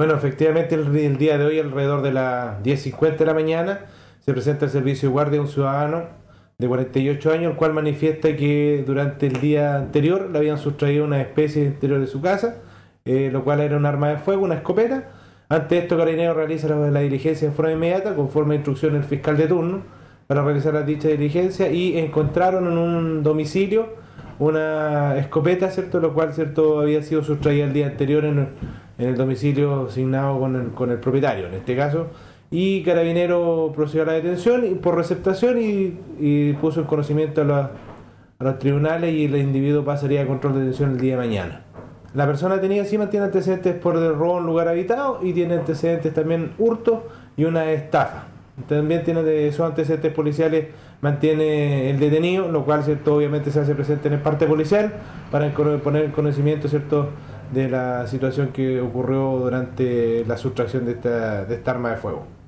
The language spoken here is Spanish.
Bueno, efectivamente el, día de hoy, alrededor de las 10.50 de la mañana, se presenta el servicio de guardia a un ciudadano de 48 años, el cual manifiesta que durante el día anterior le habían sustraído una especie interior de su casa, eh, lo cual era un arma de fuego, una escopeta. Ante esto, Carabinero realiza la, diligencia de forma inmediata, conforme a del fiscal de turno, para realizar la dicha diligencia y encontraron en un domicilio una escopeta, ¿cierto? Lo cual, ¿cierto? Había sido sustraída el día anterior en, el domicilio asignado con el, con el propietario, en este caso y Carabinero procedió a la detención y, por receptación y, puso en conocimiento a, los tribunales y el individuo pasaría a control de detención el día de mañana. La persona tenía encima tiene antecedentes por el robo en lugar habitado y tiene antecedentes también hurto y una estafa. También tiene de esos antecedentes policiales, mantiene el detenido, lo cual cierto obviamente se hace presente en el parte policial para poner en conocimiento cierto de la situación que ocurrió durante la sustracción de esta, de esta arma de fuego.